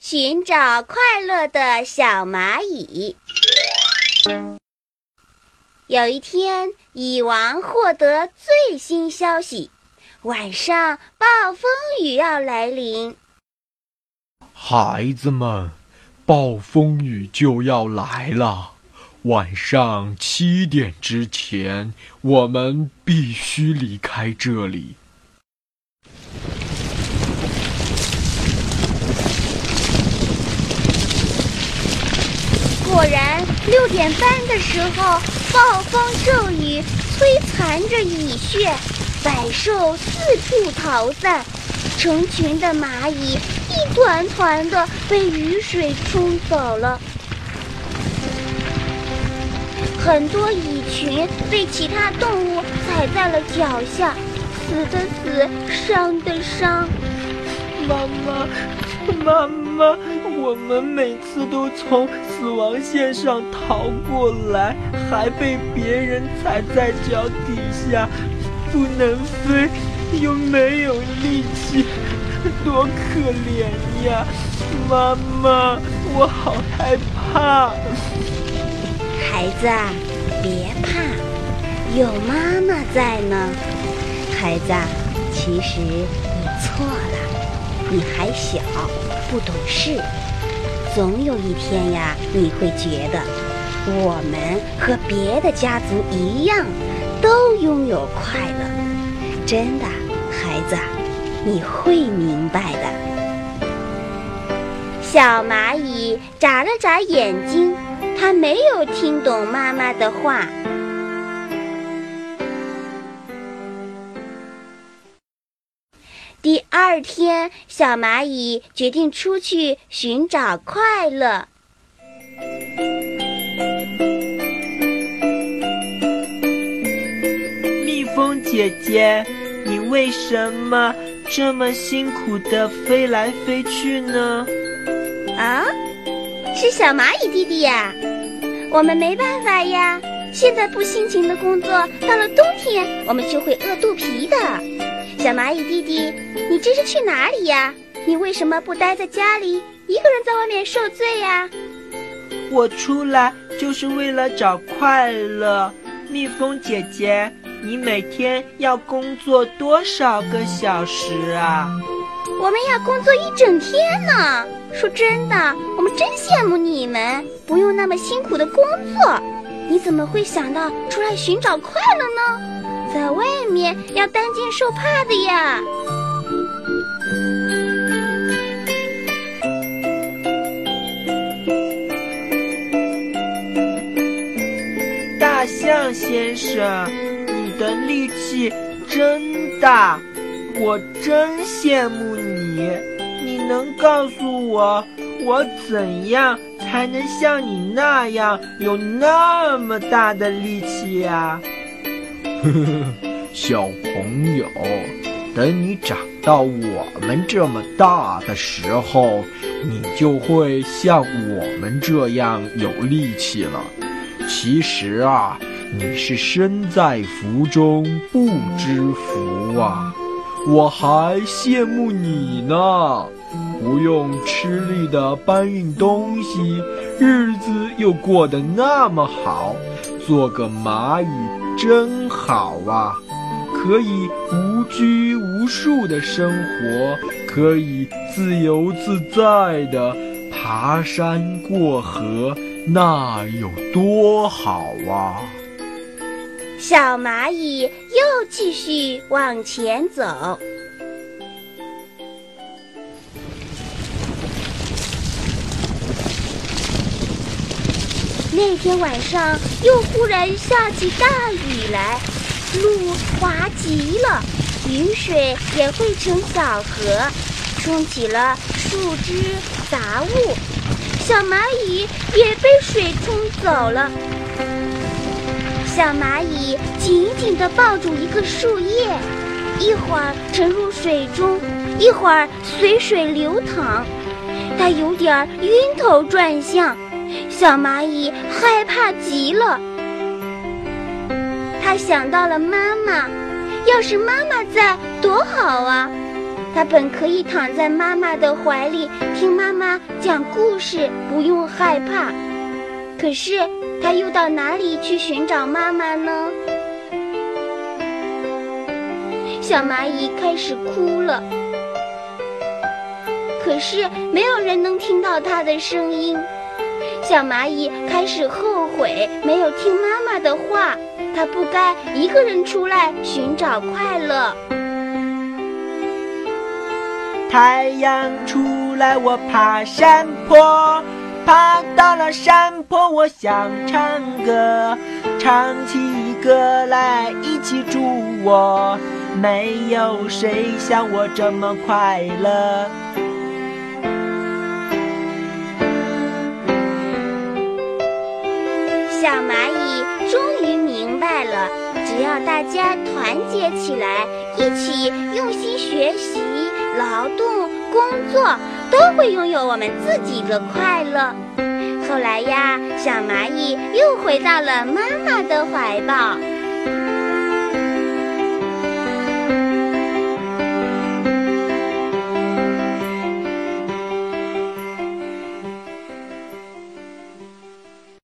寻找快乐的小蚂蚁。有一天，蚁王获得最新消息：晚上暴风雨要来临。孩子们，暴风雨就要来了，晚上七点之前，我们必须离开这里。果然，点半的时候，暴风骤雨摧残着蚁穴，百兽四处逃散，成群的蚂蚁一团团的被雨水冲走了，很多蚁群被其他动物踩在了脚下，死的死，伤的伤。妈妈，妈妈，我们每次都从死亡线上逃过来，还被别人踩在脚底下，不能飞，又没有力气，多可怜呀！妈妈，我好害怕。孩子，别怕，有妈妈在呢。孩子，其实你错了。你还小，不懂事，总有一天呀，你会觉得我们和别的家族一样，都拥有快乐。真的，孩子，你会明白的。小蚂蚁眨了眨眼睛，它没有听懂妈妈的话。第二天，小蚂蚁决定出去寻找快乐。蜜蜂姐姐，你为什么这么辛苦的飞来飞去呢？啊，是小蚂蚁弟弟呀！我们没办法呀，现在不辛勤的工作，到了冬天我们就会饿肚皮的。小蚂蚁弟弟，你这是去哪里呀？你为什么不待在家里，一个人在外面受罪呀？我出来就是为了找快乐。蜜蜂姐姐，你每天要工作多少个小时啊？我们要工作一整天呢。说真的，我们真羡慕你们，不用那么辛苦的工作。你怎么会想到出来寻找快乐呢？在外面要担惊受怕的呀！大象先生，你的力气真大，我真羡慕你。你能告诉我，我怎样才能像你那样有那么大的力气呀？呵呵，小朋友，等你长到我们这么大的时候，你就会像我们这样有力气了。其实啊，你是身在福中不知福啊！我还羡慕你呢，不用吃力的搬运东西，日子又过得那么好，做个蚂蚁。真好啊，可以无拘无束的生活，可以自由自在的爬山过河，那有多好啊！小蚂蚁又继续往前走。那天晚上又忽然下起大雨来，路滑极了，雨水也汇成小河，冲起了树枝杂物，小蚂蚁也被水冲走了。小蚂蚁紧紧地抱住一个树叶，一会儿沉入水中，一会儿随水流淌，它有点晕头转向。小蚂蚁害怕极了，它想到了妈妈，要是妈妈在多好啊！它本可以躺在妈妈的怀里，听妈妈讲故事，不用害怕。可是，它又到哪里去寻找妈妈呢？小蚂蚁开始哭了，可是没有人能听到它的声音。小蚂蚁开始后悔没有听妈妈的话，它不该一个人出来寻找快乐。太阳出来，我爬山坡，爬到了山坡，我想唱歌，唱起歌来一起祝我。没有谁像我这么快乐。小蚂蚁终于明白了，只要大家团结起来，一起用心学习、劳动、工作，都会拥有我们自己的快乐。后来呀，小蚂蚁又回到了妈妈的怀抱。